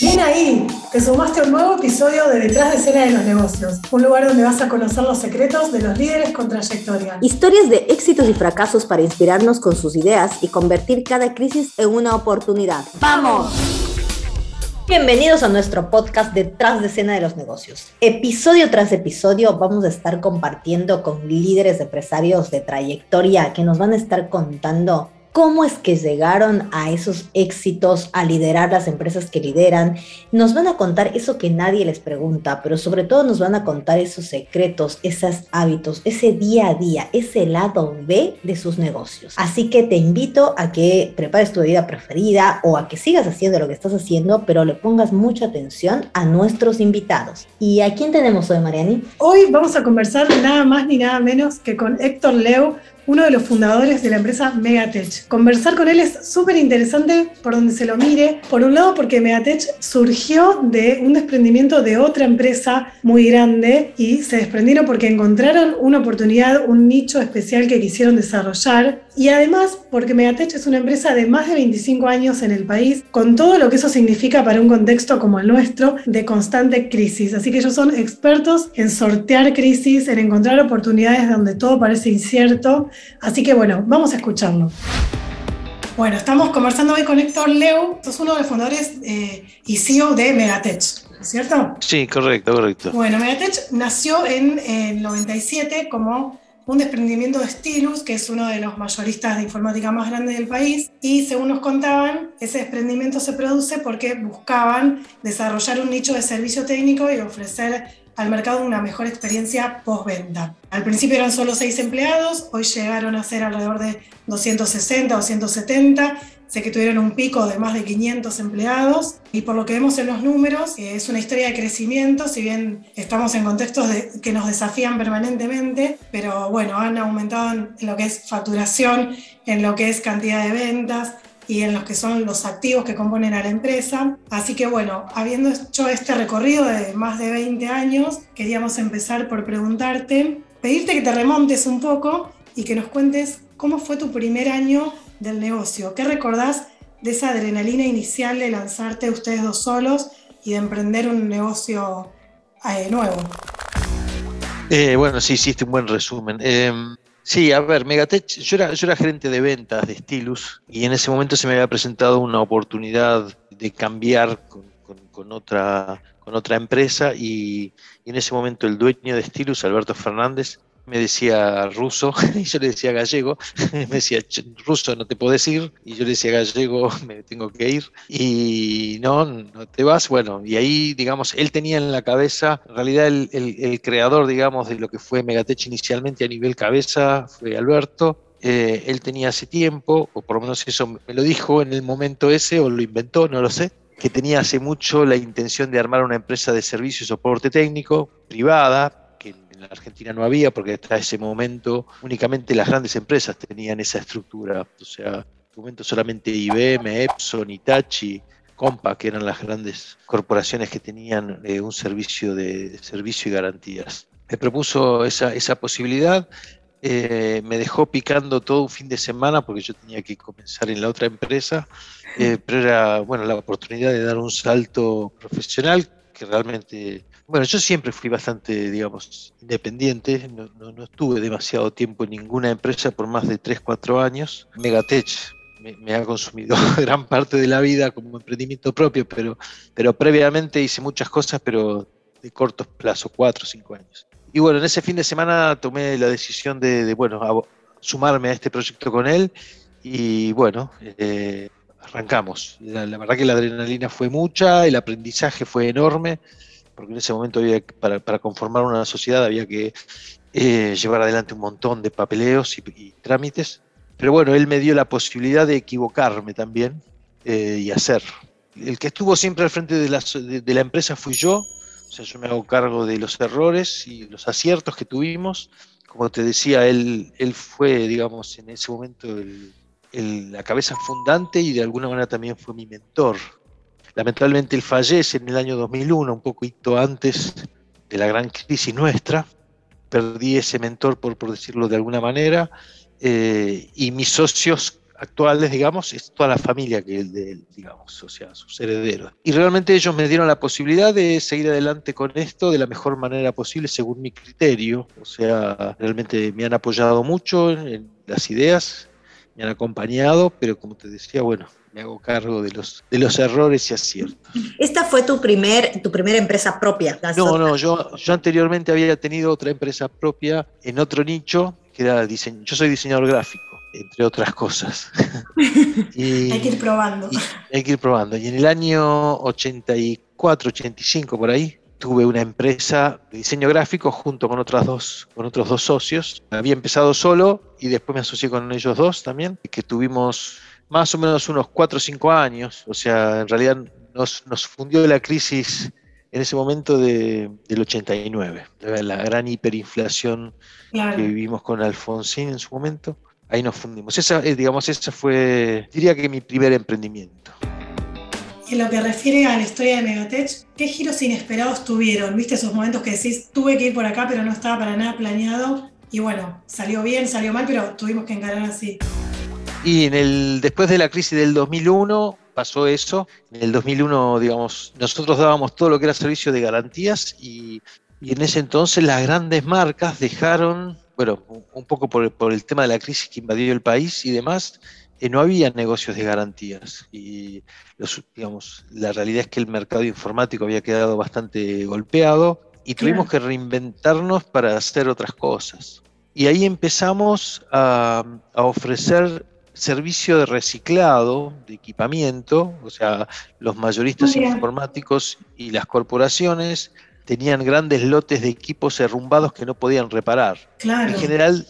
Bien ahí, te sumaste a un nuevo episodio de Detrás de escena de los negocios, un lugar donde vas a conocer los secretos de los líderes con trayectoria. Historias de éxitos y fracasos para inspirarnos con sus ideas y convertir cada crisis en una oportunidad. ¡Vamos! Bienvenidos a nuestro podcast Detrás de escena de los negocios. Episodio tras episodio vamos a estar compartiendo con líderes empresarios de trayectoria que nos van a estar contando cómo es que llegaron a esos éxitos, a liderar las empresas que lideran. Nos van a contar eso que nadie les pregunta, pero sobre todo nos van a contar esos secretos, esos hábitos, ese día a día, ese lado B de sus negocios. Así que te invito a que prepares tu bebida preferida o a que sigas haciendo lo que estás haciendo, pero le pongas mucha atención a nuestros invitados. ¿Y a quién tenemos hoy, Mariani? Hoy vamos a conversar nada más ni nada menos que con Héctor Leo, uno de los fundadores de la empresa Megatech. Conversar con él es súper interesante por donde se lo mire. Por un lado, porque Megatech surgió de un desprendimiento de otra empresa muy grande y se desprendieron porque encontraron una oportunidad, un nicho especial que quisieron desarrollar. Y además, porque Megatech es una empresa de más de 25 años en el país, con todo lo que eso significa para un contexto como el nuestro de constante crisis. Así que ellos son expertos en sortear crisis, en encontrar oportunidades donde todo parece incierto Así que bueno, vamos a escucharlo. Bueno, estamos conversando hoy con Héctor Leu, sos uno de los fundadores eh, y CEO de Megatech, ¿cierto? Sí, correcto, correcto. Bueno, Megatech nació en el 97 como un desprendimiento de Stylus, que es uno de los mayoristas de informática más grandes del país, y según nos contaban, ese desprendimiento se produce porque buscaban desarrollar un nicho de servicio técnico y ofrecer al mercado una mejor experiencia postventa. Al principio eran solo seis empleados, hoy llegaron a ser alrededor de 260 o 170. Sé que tuvieron un pico de más de 500 empleados y por lo que vemos en los números eh, es una historia de crecimiento, si bien estamos en contextos que nos desafían permanentemente, pero bueno, han aumentado en lo que es facturación, en lo que es cantidad de ventas, y en los que son los activos que componen a la empresa. Así que bueno, habiendo hecho este recorrido de más de 20 años, queríamos empezar por preguntarte, pedirte que te remontes un poco y que nos cuentes cómo fue tu primer año del negocio. ¿Qué recordás de esa adrenalina inicial de lanzarte ustedes dos solos y de emprender un negocio eh, nuevo? Eh, bueno, sí, hiciste un buen resumen. Em, Sí, a ver, Megatech, yo era, yo era gerente de ventas de Stilus y en ese momento se me había presentado una oportunidad de cambiar con, otra, empresa y, y, en ese momento el dueño de Stilus, Alberto Fernández, me decía ruso y yo le decía gallego, me decía ruso no te puedes ir y yo le decía gallego me tengo que ir y no, no te vas, bueno, y ahí digamos, él tenía en la cabeza, en realidad el, el, creador digamos de lo que fue Megatech inicialmente a nivel cabeza fue Alberto, eh, él tenía hace tiempo, o por lo menos eso me lo dijo en el momento ese o lo inventó, no lo sé, que tenía hace mucho la intención de armar una empresa de servicio y soporte técnico privada, en la Argentina no había, porque hasta ese momento únicamente las grandes empresas tenían esa estructura. O sea, en ese momento solamente IBM, Epson, Hitachi, Compa, que eran las grandes corporaciones que tenían eh, un servicio de, servicio y garantías. Me propuso esa, esa posibilidad, eh, me dejó picando todo un fin de semana porque yo tenía que comenzar en la otra empresa, eh, pero era bueno la oportunidad de dar un salto profesional que realmente bueno, yo siempre fui bastante, digamos, independiente, no, no, estuve demasiado tiempo en ninguna empresa por más de 3, 4 años. Megatech me, ha consumido gran parte de la vida como emprendimiento propio, pero, pero previamente hice muchas cosas, pero de corto plazo, 4 o 5 años. Y bueno, en ese fin de semana tomé la decisión de, bueno, sumarme a este proyecto con él y bueno, eh, arrancamos. La, la verdad que la adrenalina fue mucha, el aprendizaje fue enorme porque en ese momento había, para, conformar una sociedad había que eh, llevar adelante un montón de papeleos y, trámites. Pero bueno, él me dio la posibilidad de equivocarme también eh, y hacer. El que estuvo siempre al frente de la, de, la, empresa fui yo, o sea, yo me hago cargo de los errores y los aciertos que tuvimos. Como te decía, él fue, digamos, en ese momento la cabeza fundante y de alguna manera también fue mi mentor Lamentablemente él fallece en el año 2001, un poquito antes de la gran crisis nuestra. Perdí ese mentor, por, por decirlo de alguna manera, eh, y mis socios actuales, digamos, es toda la familia que de él, digamos, o sea, sus herederos. Y realmente ellos me dieron la posibilidad de seguir adelante con esto de la mejor manera posible, según mi criterio. O sea, realmente me han apoyado mucho en las ideas, me han acompañado, pero como te decía, bueno, me hago cargo de los, de los errores y aciertos. ¿Esta fue tu, primer, tu primera empresa propia? No, no, yo, yo anteriormente había tenido otra empresa propia en otro nicho, que era diseño. Yo soy diseñador gráfico, entre otras cosas. hay que ir probando. hay que ir probando. Y en el año 84, 85, por ahí, tuve una empresa de diseño gráfico junto con, otras dos, con otros dos socios. Había empezado solo y después me asocié con ellos dos también, que tuvimos más o menos unos 4 o 5 años, o sea, en realidad nos, nos fundió la crisis en ese momento de, del 89, la gran hiperinflación que vivimos con Alfonsín en su momento, ahí nos fundimos. Esa, eh, digamos, esa fue, diría que mi primer emprendimiento. En lo que refiere a la historia de Megatech, ¿qué giros inesperados tuvieron? ¿Viste esos momentos que decís, tuve que ir por acá, pero no estaba para nada planeado? Y bueno, salió bien, salió mal, pero tuvimos que encarar así. Y en el, después de la crisis del 2001 pasó eso. En el 2001, digamos, nosotros dábamos todo lo que era servicio de garantías y, en ese entonces las grandes marcas dejaron, bueno, un poco por, el tema de la crisis que invadió el país y demás, eh, no había negocios de garantías. Y los, digamos, la realidad es que el mercado informático había quedado bastante golpeado y tuvimos que reinventarnos para hacer otras cosas. Y ahí empezamos a, a ofrecer servicio de reciclado de equipamiento, o sea, los mayoristas informáticos y las corporaciones tenían grandes lotes de equipos derrumbados que no podían reparar. Claro. En general,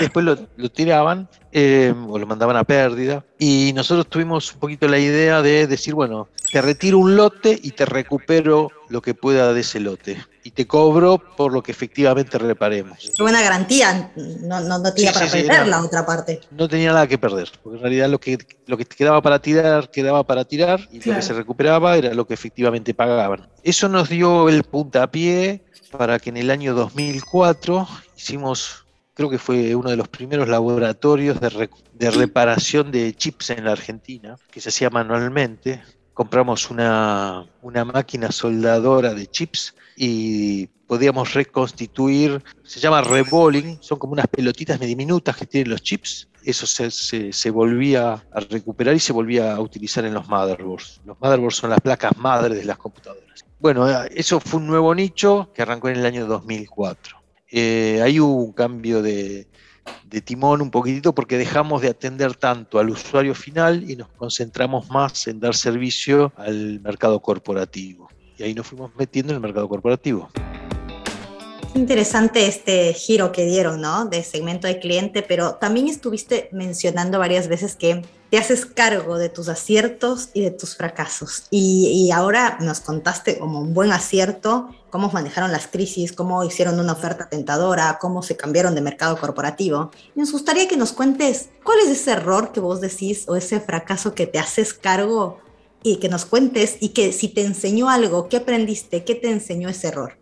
después lo, tiraban eh, o lo mandaban a pérdida. Y nosotros tuvimos un poquito la idea de decir, bueno, te retiro un lote y te recupero lo que pueda de ese lote. Y te cobro por lo que efectivamente reparemos. Qué buena garantía, no, no, tenía para perder la otra parte. No tenía nada que perder, porque en realidad lo que, lo que quedaba para tirar, quedaba para tirar, y lo que se recuperaba era lo que efectivamente pagaban. Eso nos dio el puntapié para que en el año 2004 hicimos, creo que fue uno de los primeros laboratorios de, de reparación de chips en la Argentina, que se hacía manualmente compramos una, máquina soldadora de chips y podíamos reconstituir, se llama rebolling, son como unas pelotitas diminutas que tienen los chips, eso se, volvía a recuperar y se volvía a utilizar en los motherboards. Los motherboards son las placas madres de las computadoras. Bueno, eso fue un nuevo nicho que arrancó en el año 2004. Eh, hay un cambio de, de timón un poquitito porque dejamos de atender tanto al usuario final y nos concentramos más en dar servicio al mercado corporativo. Y ahí nos fuimos metiendo en el mercado corporativo. Interesante este giro que dieron, ¿no? De segmento de cliente, pero también estuviste mencionando varias veces que te haces cargo de tus aciertos y de tus fracasos. Y, y, ahora nos contaste como un buen acierto cómo manejaron las crisis, cómo hicieron una oferta tentadora, cómo se cambiaron de mercado corporativo. Nos gustaría que nos cuentes cuál es ese error que vos decís o ese fracaso que te haces cargo y que nos cuentes y que si te enseñó algo, ¿qué aprendiste? ¿Qué te enseñó ese error?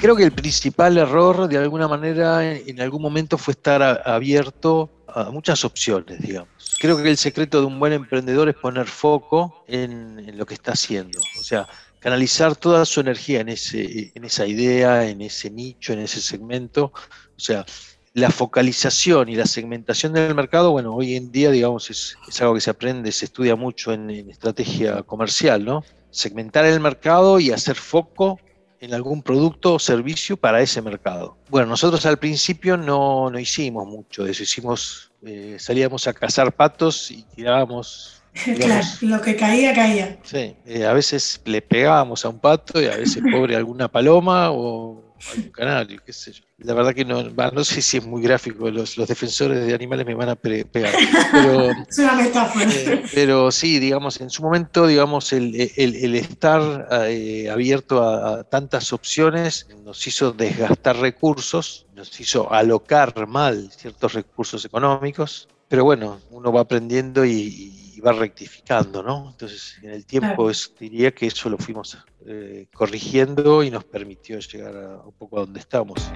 Creo que el principal error, de alguna manera, en algún momento fue estar abierto muchas opciones, digamos. Creo que el secreto de un buen emprendedor es poner foco en, lo que está haciendo. O sea, canalizar toda su energía en, ese, en esa idea, en ese nicho, en ese segmento. O sea, la focalización y la segmentación del mercado, bueno, hoy en día, digamos, es, algo que se aprende, se estudia mucho en, estrategia comercial, ¿no? Segmentar el mercado y hacer foco en algún producto o servicio para ese mercado. Bueno, nosotros al principio no, no hicimos mucho de eso, hicimos, eh, salíamos a cazar patos y tirábamos... claro, lo que caía, caía. Sí, eh, a veces le pegábamos a un pato y a veces pobre alguna paloma o algún canario, qué sé yo. La verdad que no, no sé si es muy gráfico, los, los defensores de animales me van a pegar. Pero, es una metáfora. Eh, pero sí, digamos, en su momento, digamos, el, el, estar eh, abierto a, tantas opciones nos hizo desgastar recursos, nos hizo alocar mal ciertos recursos económicos, pero bueno, uno va aprendiendo y y va rectificando, ¿no? Entonces, en el tiempo diría que eso lo fuimos eh, corrigiendo y nos permitió llegar a, un poco a donde estamos.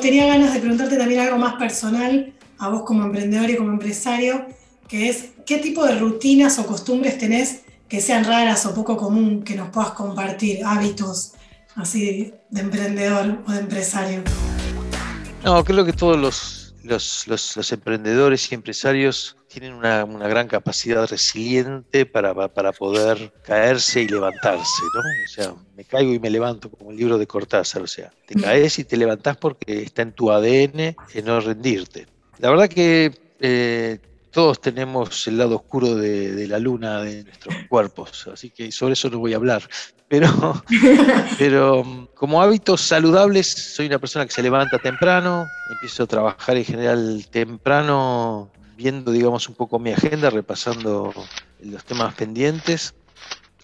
Tenía ganas de preguntarte también algo más personal, a vos como emprendedor y como empresario, que es qué tipo de rutinas o costumbres tenés que sean raras o poco común que nos puedas compartir, hábitos así de emprendedor o de empresario. No, creo que todos los, los, emprendedores y empresarios tienen una, gran capacidad resiliente para, para, poder caerse y levantarse, ¿no? O sea, me caigo y me levanto, como el libro de Cortázar, o sea, te caes y te levantás porque está en tu ADN en no rendirte. La verdad que eh, todos tenemos el lado oscuro de, la luna de nuestros cuerpos, así que sobre eso no voy a hablar. Pero, pero como hábitos saludables, soy una persona que se levanta temprano, empiezo a trabajar en general temprano, viendo, digamos, un poco mi agenda, repasando los temas pendientes.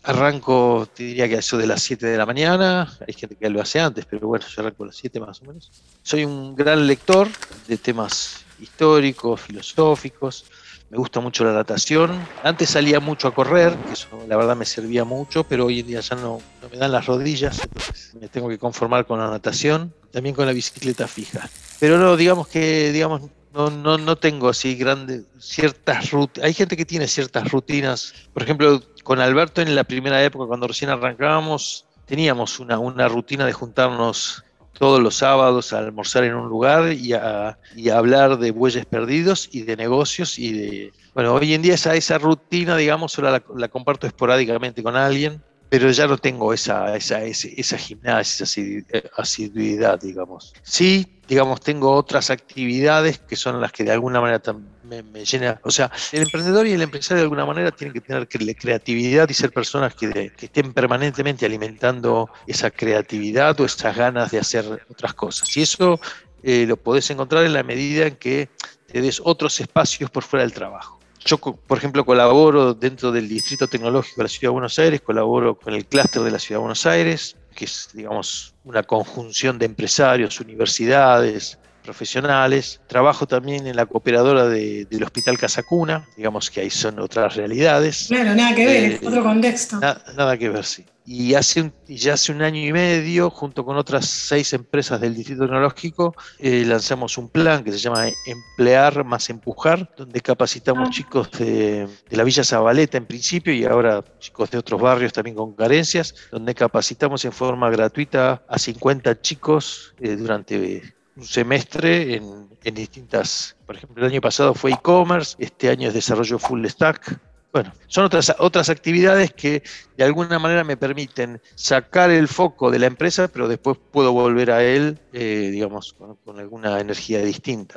Arranco, te diría que eso de las 7 de la mañana, hay gente que lo hace antes, pero bueno, yo arranco a las 7 más o menos. Soy un gran lector de temas históricos, filosóficos, me gusta mucho la natación. Antes salía mucho a correr, que eso la verdad me servía mucho, pero hoy en día ya no, me dan las rodillas, entonces me tengo que conformar con la natación, también con la bicicleta fija. Pero no, digamos que, digamos, no, no, no tengo así grandes, ciertas rutinas. Hay gente que tiene ciertas rutinas. Por ejemplo, con Alberto en la primera época, cuando recién arrancábamos, teníamos una, una rutina de juntarnos todos los sábados a almorzar en un lugar y a, hablar de bueyes perdidos y de negocios y de... Bueno, hoy en día esa, esa rutina, digamos, la comparto esporádicamente con alguien, pero ya no tengo esa, esa, esa, gimnasia, esa asiduidad, digamos. Sí, digamos, tengo otras actividades que son las que de alguna manera me, me llenan. O sea, el emprendedor y el empresario de alguna manera tienen que tener creatividad y ser personas que, estén permanentemente alimentando esa creatividad o esas ganas de hacer otras cosas. Y eso eh, lo podés encontrar en la medida en que te des otros espacios por fuera del trabajo. Yo, por ejemplo, colaboro dentro del Distrito Tecnológico de la Ciudad de Buenos Aires, colaboro con el clúster de la Ciudad de Buenos Aires, que es, digamos, una conjunción de empresarios, universidades, profesionales. Trabajo también en la cooperadora del Hospital Casacuna, digamos que ahí son otras realidades. Claro, nada que ver, es eh, otro contexto. nada que ver, sí. Y hace ya hace un año y medio, junto con otras seis empresas del Distrito Tecnológico, eh, lanzamos un plan que se llama Emplear más Empujar, donde capacitamos ah. chicos de, la Villa Zabaleta en principio y ahora chicos de otros barrios también con carencias, donde capacitamos en forma gratuita a 50 chicos eh, durante un semestre en, en distintas, por ejemplo, el año pasado fue e-commerce, este año es desarrollo full stack, bueno, son otras, otras actividades que de alguna manera me permiten sacar el foco de la empresa, pero después puedo volver a él, eh, digamos, con alguna energía distinta.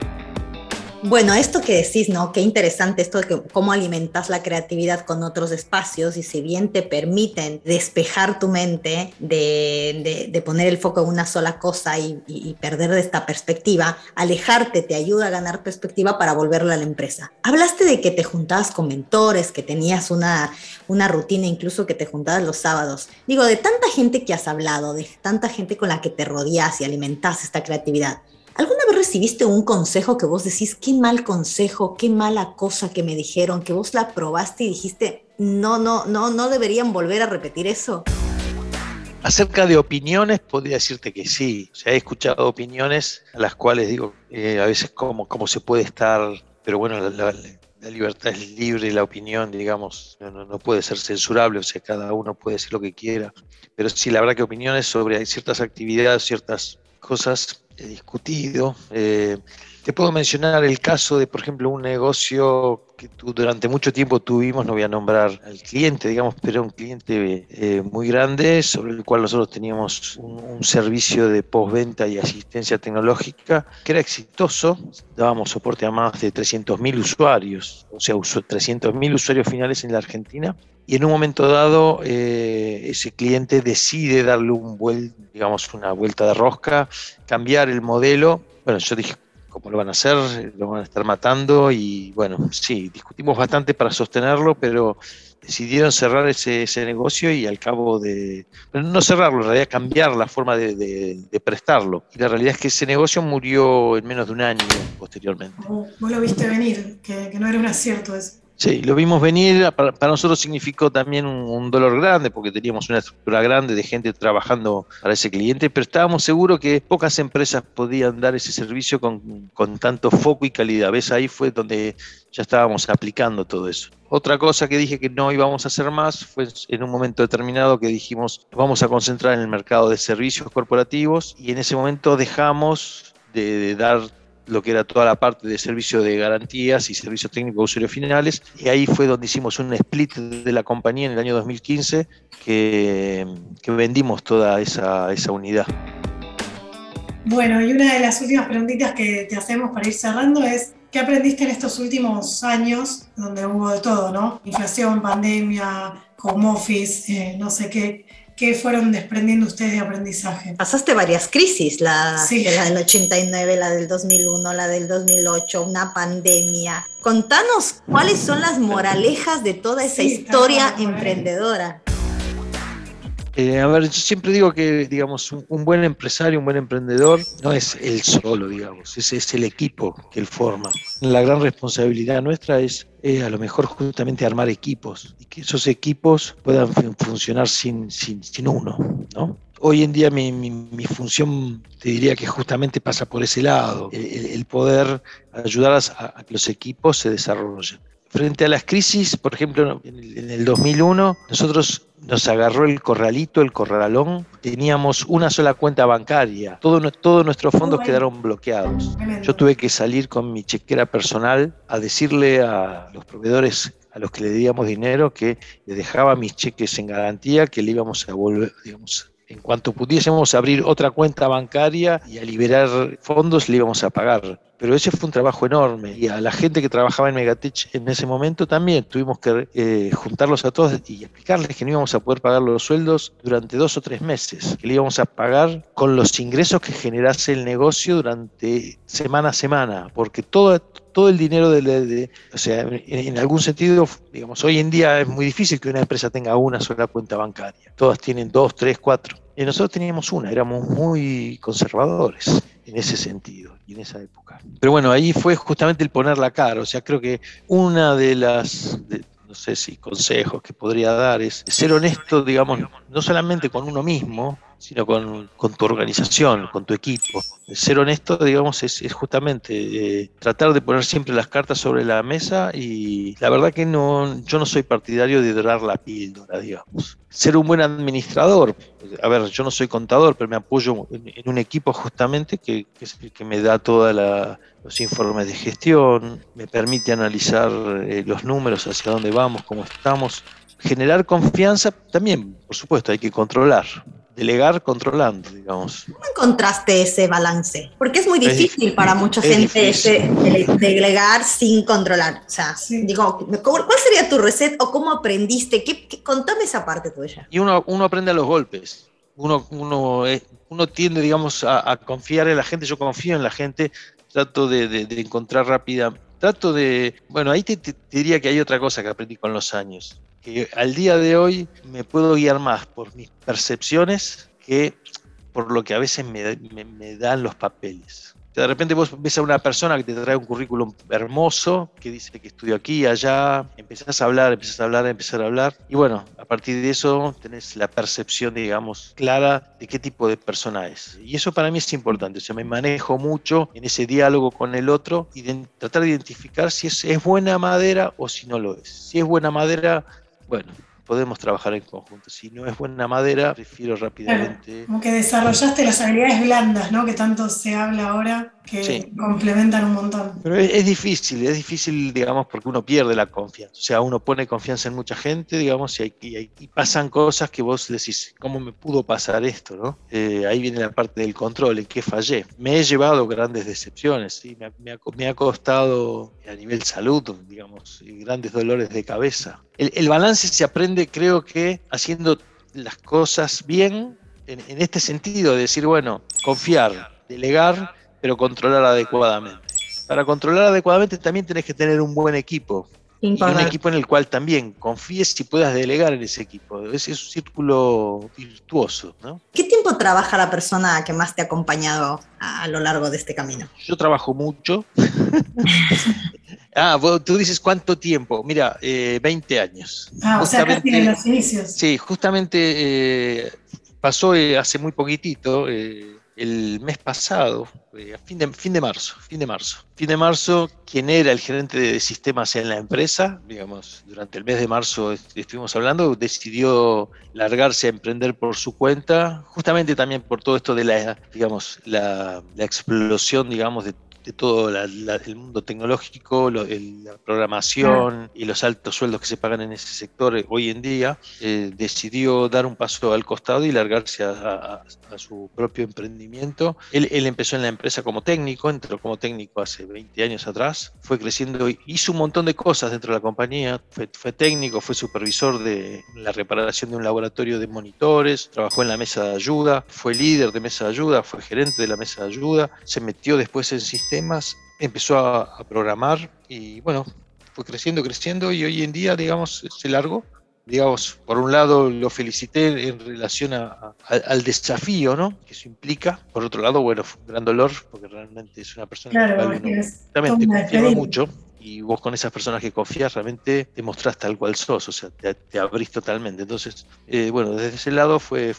Bueno, esto que decís, ¿no? Qué interesante esto de cómo alimentas la creatividad con otros espacios y si bien te permiten despejar tu mente de, poner el foco en una sola cosa y, perder de esta perspectiva, alejarte te ayuda a ganar perspectiva para volverla a la empresa. Hablaste de que te juntabas con mentores, que tenías una, una rutina, incluso que te juntabas los sábados. Digo, de tanta gente que has hablado, de tanta gente con la que te rodeas y alimentas esta creatividad. ¿Alguna vez recibiste un consejo que vos decís, qué mal consejo, qué mala cosa que me dijeron, que vos la probaste y dijiste, no, no, no, no deberían volver a repetir eso? Acerca de opiniones, podría decirte que sí. O sea, he escuchado opiniones a las cuales digo, eh, a veces cómo, cómo se puede estar, pero bueno, la, libertad es libre la opinión, digamos, no, no, puede ser censurable, o sea, cada uno puede decir lo que quiera. Pero sí, la verdad que opiniones sobre ciertas actividades, ciertas cosas discutido. Eh, te puedo mencionar el caso de, por ejemplo, un negocio que durante mucho tiempo tuvimos, no voy a nombrar al cliente, digamos, pero un cliente eh, muy grande sobre el cual nosotros teníamos un, servicio de postventa y asistencia tecnológica que era exitoso, dábamos soporte a más de 300.000 usuarios, o sea, 300.000 usuarios finales en la Argentina, y en un momento dado eh, ese cliente decide darle un vuel, digamos, una vuelta de rosca, cambiar el modelo. Bueno, yo dije, cómo lo van a hacer, lo van a estar matando y bueno, sí, discutimos bastante para sostenerlo, pero decidieron cerrar ese, negocio y al cabo de, no cerrarlo, en realidad cambiar la forma de, prestarlo. Y la realidad es que ese negocio murió en menos de un año posteriormente. Vos lo viste venir, que, que no era un acierto eso. Sí, lo vimos venir, para, nosotros significó también un, dolor grande porque teníamos una estructura grande de gente trabajando para ese cliente, pero estábamos seguros que pocas empresas podían dar ese servicio con, con tanto foco y calidad. ¿Ves? Ahí fue donde ya estábamos aplicando todo eso. Otra cosa que dije que no íbamos a hacer más fue en un momento determinado que dijimos vamos a concentrar en el mercado de servicios corporativos y en ese momento dejamos de, dar lo que era toda la parte de servicio de garantías y servicios técnicos de usuarios finales. Y ahí fue donde hicimos un split de la compañía en el año 2015 que, vendimos toda esa, esa unidad. Bueno, y una de las últimas preguntitas que te hacemos para ir cerrando es, ¿qué aprendiste en estos últimos años donde hubo de todo, ¿no? Inflación, pandemia, home office, eh, no sé qué. ¿Qué fueron desprendiendo ustedes de aprendizaje? Pasaste varias crisis, la, la del 89, la del 2001, la del 2008, una pandemia. Contanos cuáles son las moralejas de toda esa historia emprendedora. Eh, a ver, yo siempre digo que, digamos, un, buen empresario, un buen emprendedor, no es él solo, digamos, es, es el equipo que él forma. La gran responsabilidad nuestra es a lo mejor justamente armar equipos y que esos equipos puedan funcionar sin, sin, uno, ¿no? Hoy en día mi, mi, función te diría que justamente pasa por ese lado, el, poder ayudar a, a que los equipos se desarrollen. Frente a las crisis, por ejemplo, en el 2001, nosotros nos agarró el corralito, el corralón, teníamos una sola cuenta bancaria, todo, todos nuestros fondos quedaron bloqueados. Yo tuve que salir con mi chequera personal a decirle a los proveedores a los que le debíamos dinero que le dejaba mis cheques en garantía, que le íbamos a volver, digamos, en cuanto pudiésemos abrir otra cuenta bancaria y a liberar fondos, le íbamos a pagar. Pero ese fue un trabajo enorme y a la gente que trabajaba en Megatech en ese momento también tuvimos que eh, juntarlos a todos y explicarles que no íbamos a poder pagar los sueldos durante dos o tres meses, que le íbamos a pagar con los ingresos que generase el negocio durante semana a semana, porque todo, todo el dinero de, o sea, en, algún sentido, digamos, hoy en día es muy difícil que una empresa tenga una sola cuenta bancaria. Todas tienen dos, tres, cuatro. Y nosotros teníamos una, éramos muy conservadores en ese sentido y en esa época. Pero bueno, ahí fue justamente el poner la cara, o sea, creo que una de las, no sé si consejos que podría dar es ser honesto, digamos, no solamente con uno mismo, sino con, tu organización, con tu equipo. Ser honesto, digamos, es, justamente eh, tratar de poner siempre las cartas sobre la mesa y la verdad que no, yo no soy partidario de dorar la píldora, digamos. Ser un buen administrador, a ver, yo no soy contador, pero me apoyo en, un equipo justamente que, que me da todos los informes de gestión, me permite analizar eh, los números, hacia dónde vamos, cómo estamos. Generar confianza también, por supuesto, hay que controlar delegar controlando, digamos. ¿Cómo encontraste ese balance? Porque es muy difícil para mucha gente delegar sin controlar. O sea, digo, ¿cuál sería tu receta o cómo aprendiste? ¿Qué, contame esa parte tuya. Y uno, uno aprende a los golpes. Uno, uno, uno tiende, digamos, a, confiar en la gente. Yo confío en la gente. Trato de, de, encontrar rápida. Trato de. Bueno, ahí te diría que hay otra cosa que aprendí con los años que al día de hoy me puedo guiar más por mis percepciones que por lo que a veces me, me dan los papeles de repente vos ves a una persona que te trae un currículum hermoso, que dice que estudió aquí allá, empezás a hablar, empezás a hablar, empezar a hablar, y bueno, a partir de eso tenés la percepción, digamos, clara de qué tipo de persona es. Y eso para mí es importante, o sea, me manejo mucho en ese diálogo con el otro y tratar de identificar si es buena madera o si no lo es. Si es buena madera, bueno, podemos trabajar en conjunto. Si no es buena madera, prefiero rápidamente. como que desarrollaste las habilidades blandas, ¿no? Que tanto se habla ahora que complementan un montón. Pero es, difícil, es difícil, digamos, porque uno pierde la confianza. O sea, uno pone confianza en mucha gente, digamos, y, hay, pasan cosas que vos decís, ¿cómo me pudo pasar esto? ¿no? Eh, ahí viene la parte del control, en qué fallé. Me he llevado grandes decepciones, ¿sí? me, ha, costado a nivel salud, digamos, grandes dolores de cabeza. El, el balance se aprende, creo que, haciendo las cosas bien, en, en este sentido, de decir, bueno, confiar, delegar pero controlar adecuadamente. Para controlar adecuadamente también tenés que tener un buen equipo. Y un equipo en el cual también confíes y puedas delegar en ese equipo. Ese es un círculo virtuoso. ¿no? ¿Qué tiempo trabaja la persona que más te ha acompañado a, lo largo de este camino? Yo trabajo mucho. Ah, tú dices cuánto tiempo. Mira, 20 años. Ah, o sea, casi en los inicios. Sí, justamente pasó hace muy poquitito el mes pasado, eh, fin de, fin de marzo, fin de marzo. Fin de marzo, quien era el gerente de sistemas en la empresa, digamos, durante el mes de marzo estuvimos hablando, decidió largarse a emprender por su cuenta, justamente también por todo esto de la, digamos, la explosión, digamos, de de todo el mundo tecnológico, la programación y los altos sueldos que se pagan en ese sector eh, hoy en día, eh, decidió dar un paso al costado y largarse a, su propio emprendimiento. Él, empezó en la empresa como técnico, entró como técnico hace 20 años atrás, fue creciendo, hizo un montón de cosas dentro de la compañía, fue, fue técnico, fue supervisor de la reparación de un laboratorio de monitores, trabajó en la mesa de ayuda, fue líder de mesa de ayuda, fue gerente de la mesa de ayuda, se metió después en sistemas temas, empezó a, programar y bueno, fue creciendo, creciendo y hoy en día, digamos, se largó. Digamos, por un lado lo felicité en relación al desafío ¿no? que eso implica. Por otro lado, bueno, fue un gran dolor porque realmente es una persona que realmente confiaba mucho y vos con esas personas que confías realmente te mostrás tal cual sos, o sea, te, abrís totalmente. Entonces, eh, bueno, desde ese lado fue,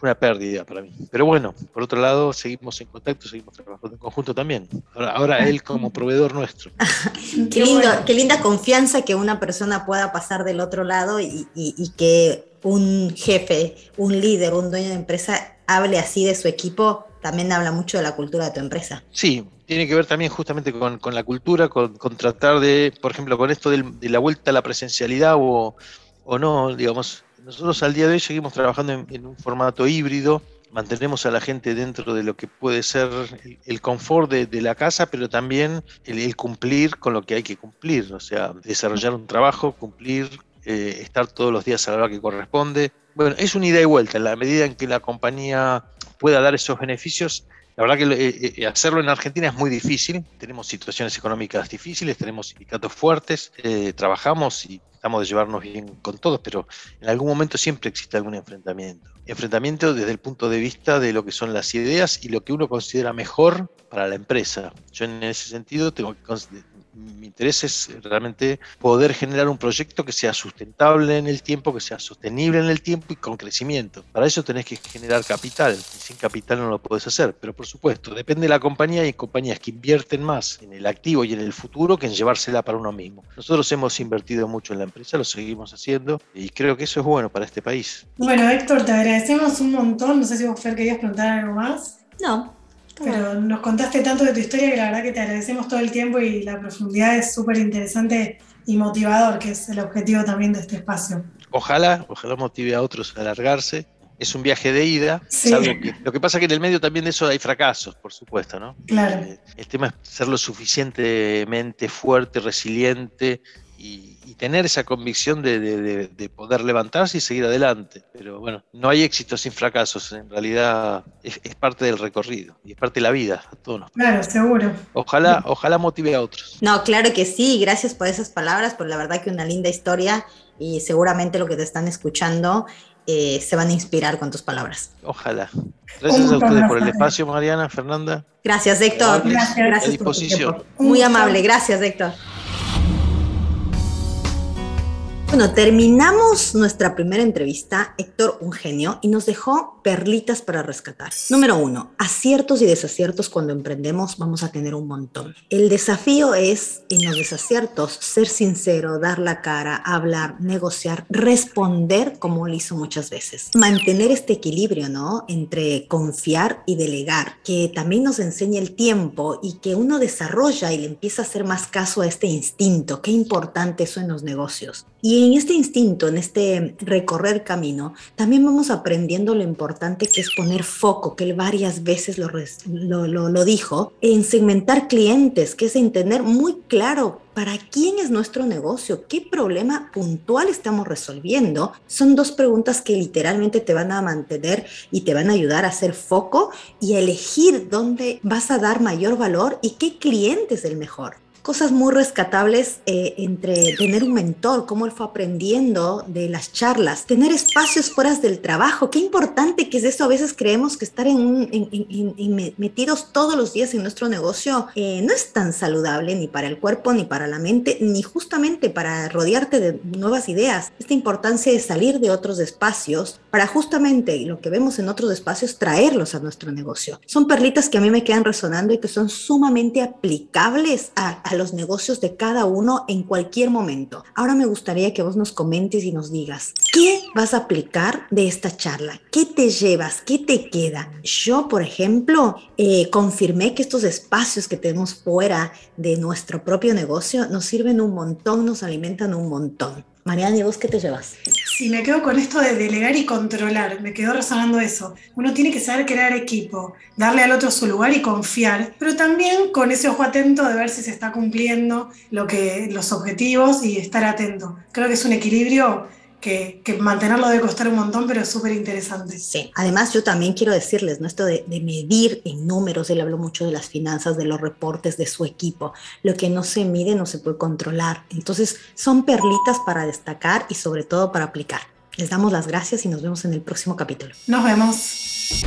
una pérdida para mí. Pero bueno, por otro lado, seguimos en contacto, seguimos trabajando en conjunto también. Ahora, él como proveedor nuestro. qué, lindo, qué linda confianza que una persona pueda pasar del otro lado y, y que un jefe, un líder, un dueño de empresa hable así de su equipo también habla mucho de la cultura de tu empresa. Sí, tiene que ver también justamente con, la cultura, con, tratar de, por ejemplo, con esto de la vuelta a la presencialidad o, no, digamos, nosotros al día de hoy seguimos trabajando en, un formato híbrido, mantenemos a la gente dentro de lo que puede ser el, confort de, la casa, pero también el, cumplir con lo que hay que cumplir, o sea, desarrollar un trabajo, cumplir, eh, estar todos los días a la hora que corresponde. Bueno, es una ida y vuelta, en la medida en que la compañía pueda dar esos beneficios. La verdad que eh, eh, hacerlo en Argentina es muy difícil. Tenemos situaciones económicas difíciles, tenemos sindicatos fuertes, trabajamos y tratamos de llevarnos bien con todos, pero en algún momento siempre existe algún enfrentamiento. Enfrentamiento desde el punto de vista de lo que son las ideas y lo que uno considera mejor para la empresa. Yo en ese sentido tengo que mi interés es realmente poder generar un proyecto que sea sustentable en el tiempo, que sea sostenible en el tiempo y con crecimiento. Para eso tenés que generar capital. Y sin capital no lo puedes hacer. Pero por supuesto, depende de la compañía y hay compañías que invierten más en el activo y en el futuro que en llevársela para uno mismo. Nosotros hemos invertido mucho en la empresa, lo seguimos haciendo y creo que eso es bueno para este país. Bueno, Héctor, te agradecemos un montón. No sé si vos, Fer, querías preguntar algo más. No, pero nos contaste tanto de tu historia que la verdad que te agradecemos todo el tiempo y la profundidad es súper interesante y motivador, que es el objetivo también de este espacio. Ojalá, ojalá motive a otros a alargarse. Es un viaje de ida. lo que pasa es que en el medio también de eso hay fracasos, por supuesto, ¿no? Claro. Eh, el tema es ser lo suficientemente fuerte, resiliente y, tener esa convicción de, poder levantarse y seguir adelante. Pero bueno, no hay éxito sin fracasos, en realidad es, parte del recorrido y es parte de la vida a todos. Claro, seguro. Ojalá, ojalá motive a otros. No, claro que sí, gracias por esas palabras, por la verdad que una linda historia y seguramente lo que te están escuchando eh, se van a inspirar con tus palabras. Ojalá. Gracias a ustedes por el espacio, Mariana, Fernanda. Gracias, Héctor. Gracias, gracias por tu tiempo. Muy amable, gracias, Héctor. Bueno, terminamos nuestra primera entrevista, Héctor, un genio, y nos dejó perlitas para rescatar. Número uno, aciertos y desaciertos cuando emprendemos vamos a tener un montón. El desafío es, en los desaciertos, ser sincero, dar la cara, hablar, negociar, responder como lo hizo muchas veces. Mantener este equilibrio, ¿no? Entre confiar y delegar, que también nos enseña el tiempo y que uno desarrolla y le empieza a hacer más caso a este instinto. Qué importante eso en los negocios. Y en este instinto, en este recorrer camino, también vamos aprendiendo lo importante que es poner foco, que él varias veces lo, lo, lo, dijo, en segmentar clientes, que es en tener muy claro para quién es nuestro negocio, qué problema puntual estamos resolviendo. Son dos preguntas que literalmente te van a mantener y te van a ayudar a hacer foco y a elegir dónde vas a dar mayor valor y qué cliente es el mejor cosas muy rescatables eh, entre tener un mentor, cómo él fue aprendiendo de las charlas, tener espacios fuera del trabajo. Qué importante que es eso. A veces creemos que estar en, metidos todos los días en nuestro negocio eh, no es tan saludable ni para el cuerpo, ni para la mente, ni justamente para rodearte de nuevas ideas. Esta importancia de salir de otros espacios para justamente lo que vemos en otros espacios traerlos a nuestro negocio. Son perlitas que a mí me quedan resonando y que son sumamente aplicables a, a los negocios de cada uno en cualquier momento. Ahora me gustaría que vos nos comentes y nos digas, ¿qué vas a aplicar de esta charla? ¿Qué te llevas? ¿Qué te queda? Yo, por ejemplo, eh, confirmé que estos espacios que tenemos fuera de nuestro propio negocio nos sirven un montón, nos alimentan un montón. Mariana, ¿y vos qué te llevas? Sí, me quedo con esto de delegar y controlar, me quedó resonando eso. Uno tiene que saber crear equipo, darle al otro su lugar y confiar, pero también con ese ojo atento de ver si se está cumpliendo lo que, los objetivos y estar atento. Creo que es un equilibrio que, mantenerlo debe costar un montón, pero es súper interesante. Sí, además yo también quiero decirles, ¿no? Esto de, de, medir en números, él habló mucho de las finanzas, de los reportes de su equipo, lo que no se mide no se puede controlar. Entonces son perlitas para destacar y sobre todo para aplicar. Les damos las gracias y nos vemos en el próximo capítulo. Nos vemos.